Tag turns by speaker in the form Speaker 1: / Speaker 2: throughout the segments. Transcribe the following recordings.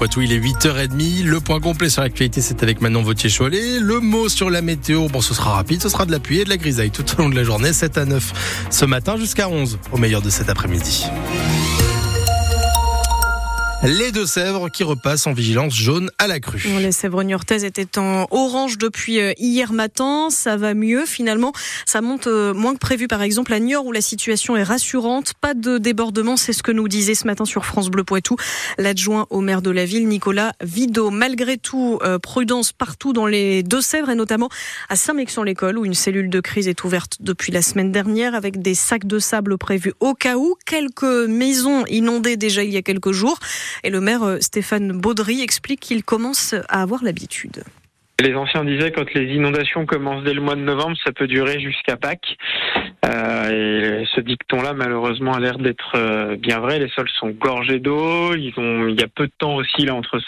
Speaker 1: Poitou. Il est 8h30. Le point complet sur l'actualité, c'est avec Manon Vautier-Cholet. Le mot sur la météo, bon, ce sera rapide. Ce sera de la pluie et de la grisaille tout au long de la journée. 7 à 9 ce matin jusqu'à 11 au meilleur de cet après-midi. Les Deux-Sèvres qui repassent en vigilance jaune à la crue.
Speaker 2: Les Sèvres niortaises étaient en orange depuis euh, hier matin. Ça va mieux finalement. Ça monte euh, moins que prévu par exemple à Niort où la situation est rassurante. Pas de débordement, c'est ce que nous disait ce matin sur France Bleu Poitou l'adjoint au maire de la ville, Nicolas Vido. Malgré tout, euh, prudence partout dans les Deux-Sèvres et notamment à Saint-Mexan-l'École où une cellule de crise est ouverte depuis la semaine dernière avec des sacs de sable prévus au cas où. Quelques maisons inondées déjà il y a quelques jours. Et le maire euh, Stéphane Baudry explique qu'il commence à avoir l'habitude.
Speaker 3: Les anciens disaient quand les inondations commencent dès le mois de novembre, ça peut durer jusqu'à Pâques. Euh, et ce dicton-là, malheureusement, a l'air d'être euh, bien vrai. Les sols sont gorgés d'eau. Il y a peu de temps aussi là entre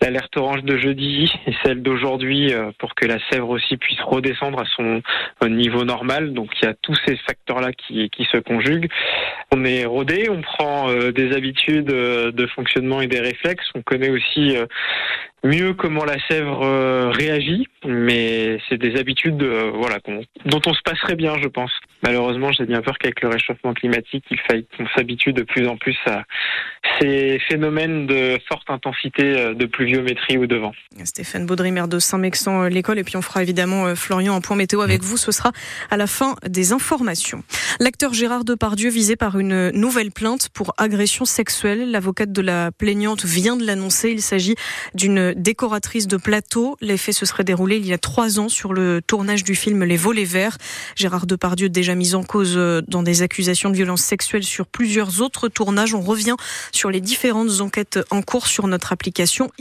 Speaker 3: l'alerte orange de jeudi et celle d'aujourd'hui euh, pour que la Sèvre aussi puisse redescendre à son niveau normal. Donc il y a tous ces facteurs-là qui, qui se conjuguent. On est rodé, on prend des habitudes de fonctionnement et des réflexes. On connaît aussi mieux comment la Sèvre euh, réagit, mais c'est des habitudes euh, voilà dont on se passerait bien, je pense. Malheureusement, j'ai bien peur qu'avec le réchauffement climatique, il faille qu'on s'habitue de plus en plus à ces phénomènes de forte intensité euh, de pluviométrie ou de vent.
Speaker 2: Stéphane Baudry, maire de Saint-Mexan, l'école, et puis on fera évidemment Florian en point météo avec vous. Ce sera à la fin des informations. L'acteur Gérard Depardieu visé par une nouvelle plainte pour agression sexuelle. L'avocate de la plaignante vient de l'annoncer. Il s'agit d'une décoratrice de plateau. Les faits se seraient déroulés il y a trois ans sur le tournage du film Les Volets Verts. Gérard Depardieu déjà mis en cause euh, dans des accusations de violence sexuelle sur plusieurs autres tournages. On revient sur les différentes enquêtes en cours sur notre application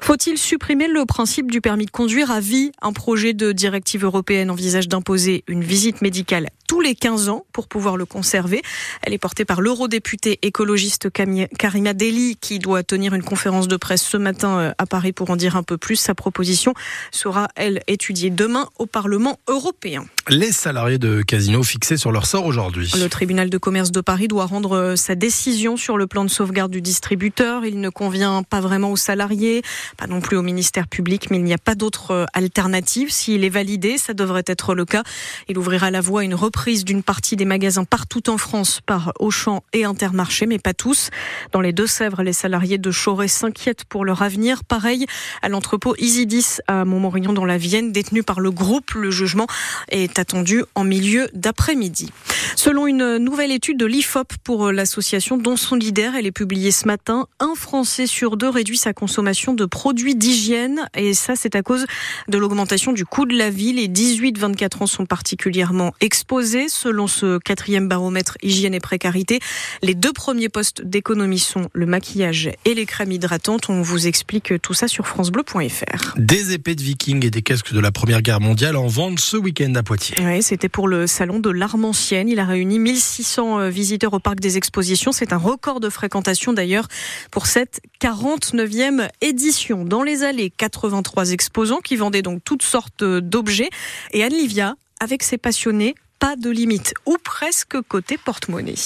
Speaker 2: Faut-il supprimer le principe du permis de conduire à vie? Un projet de directive européenne envisage d'imposer une visite médicale tous les 15 ans pour pouvoir le conserver. Elle est portée par l'eurodéputé écologiste Karima Deli qui doit tenir une conférence de presse ce matin euh, à Paris pour en dire un peu plus. Sa proposition sera, elle, étudiée demain au Parlement européen.
Speaker 1: Les salariés de Casino fixés sur leur sort aujourd'hui.
Speaker 2: Le tribunal de commerce de Paris doit rendre euh, sa décision sur le plan de sauvegarde du distributeur. Il ne convient pas vraiment aux salariés, pas non plus au ministère public, mais il n'y a pas d'autre euh, alternative. S'il est validé, ça devrait être le cas. Il ouvrira la voie à une reprise d'une partie des magasins partout en France par Auchan et Intermarché, mais pas tous. Dans les Deux-Sèvres, les salariés de Choré s'inquiètent pour leur avenir. Pareil à l'entrepôt Isidis à Montmorillon dans la Vienne, détenu par le groupe. Le jugement est attendu en milieu d'après-midi. Selon une nouvelle étude de l'IFOP pour l'association dont son leader, elle est publiée ce matin, un Français sur deux réduit sa consommation de produits d'hygiène et ça c'est à cause de l'augmentation du coût de la vie. Les 18-24 ans sont particulièrement exposés selon ce quatrième baromètre hygiène et précarité. Les deux premiers postes d'économie sont le maquillage et les crèmes hydratantes. On vous explique tout ça sur francebleu.fr.
Speaker 1: Des épées de vikings et des casques de la Première Guerre mondiale en vente ce week-end à Poitiers.
Speaker 2: Oui, c'était pour le salon de l'arme ancienne. Il a réuni 1600 euh, visiteurs au parc des expositions. C'est un record de fréquentation d'ailleurs pour cette 49e édition. Dans les allées, 83 exposants qui vendaient donc toutes sortes d'objets. Et Anne Livia, avec ses passionnés, pas de limite, ou presque côté porte-monnaie.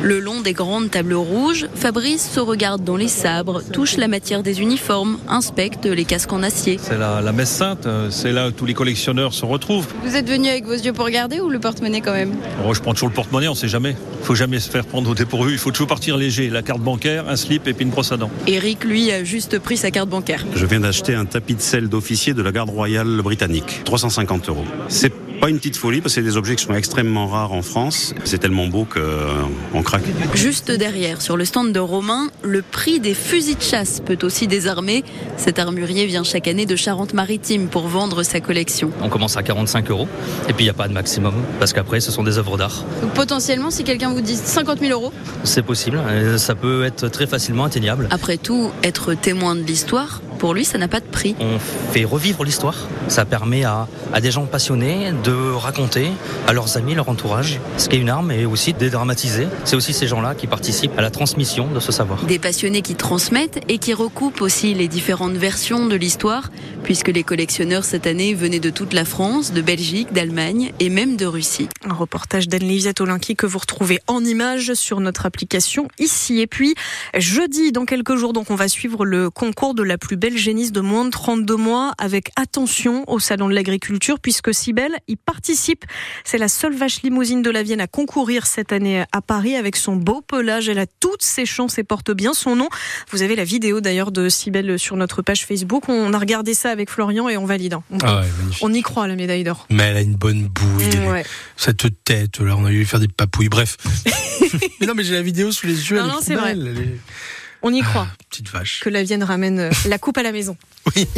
Speaker 4: Le long des grandes tables rouges, Fabrice se regarde dans les sabres, touche la matière des uniformes, inspecte les casques en acier.
Speaker 5: C'est la, messe sainte, c'est là où tous les collectionneurs se retrouvent.
Speaker 6: Vous êtes venu avec vos yeux pour regarder ou le porte-monnaie quand même?
Speaker 5: Oh, Je prends toujours le porte-monnaie, on ne sait jamais. Il faut jamais se faire prendre au dépourvu, il faut toujours partir léger. La carte bancaire, un slip et puis une brosse à dents.
Speaker 4: Eric, lui, a juste pris sa carte bancaire.
Speaker 7: Je viens d'acheter un tapis de sel d'officier de la garde royale britannique, 350 euros. C'est pas une petite folie parce que c'est des objets qui sont extrêmement rares en France. C'est tellement beau qu'on euh, craque.
Speaker 4: Juste derrière, sur le stand de Romain, le prix des fusils de chasse peut aussi désarmer. Cet armurier vient chaque année de Charente-Maritime pour vendre sa collection.
Speaker 8: On commence à 45 euros et puis il n'y a pas de maximum parce qu'après ce sont des œuvres d'art.
Speaker 6: Donc potentiellement, si quelqu'un vous dit 50 000 euros
Speaker 8: C'est possible, ça peut être très facilement atteignable.
Speaker 4: Après tout, être témoin de l'histoire, Pour lui, ça n'a pas de prix.
Speaker 8: On fait revivre l'histoire. Ça permet à, à des gens passionnés de raconter à leurs amis, leur entourage, ce qu'est une arme et aussi de dédramatiser. C'est aussi ces gens-là qui participent à la transmission de ce savoir.
Speaker 4: Des passionnés qui transmettent et qui recoupent aussi les différentes versions de l'histoire, puisque les collectionneurs cette année venaient de toute la France, de Belgique, d'Allemagne et même de Russie.
Speaker 2: Un reportage d'Anne-Lisette Olinki que vous retrouvez en images sur notre application ici. Et puis, jeudi, dans quelques jours, donc, on va suivre le concours de la plus belle génisse de moins de 32 mois avec attention au Salon de l'Agriculture, puisque Cybelle y participe. C'est la seule vache limousine de la Vienne à concourir cette année à Paris avec son beau pelage. Elle a toutes ses chances et porte bien son nom. Vous avez la vidéo d'ailleurs de Cybelle sur notre page Facebook. On a regardé ça avec Florian et on valide. On,
Speaker 1: Ah ouais,
Speaker 2: on y croit, la médaille d'or.
Speaker 1: Mais elle a une bonne bouille.
Speaker 2: Ouais.
Speaker 1: Cette tête, là, on a eu faire des papouilles. Bref. mais non, mais j'ai la vidéo sous les yeux.
Speaker 2: Non,
Speaker 1: elle
Speaker 2: non, c'est vrai.
Speaker 1: belle, elle est-
Speaker 2: On y croit
Speaker 1: Petite vache.
Speaker 2: que la Vienne ramène euh, la coupe à la maison.
Speaker 1: Oui.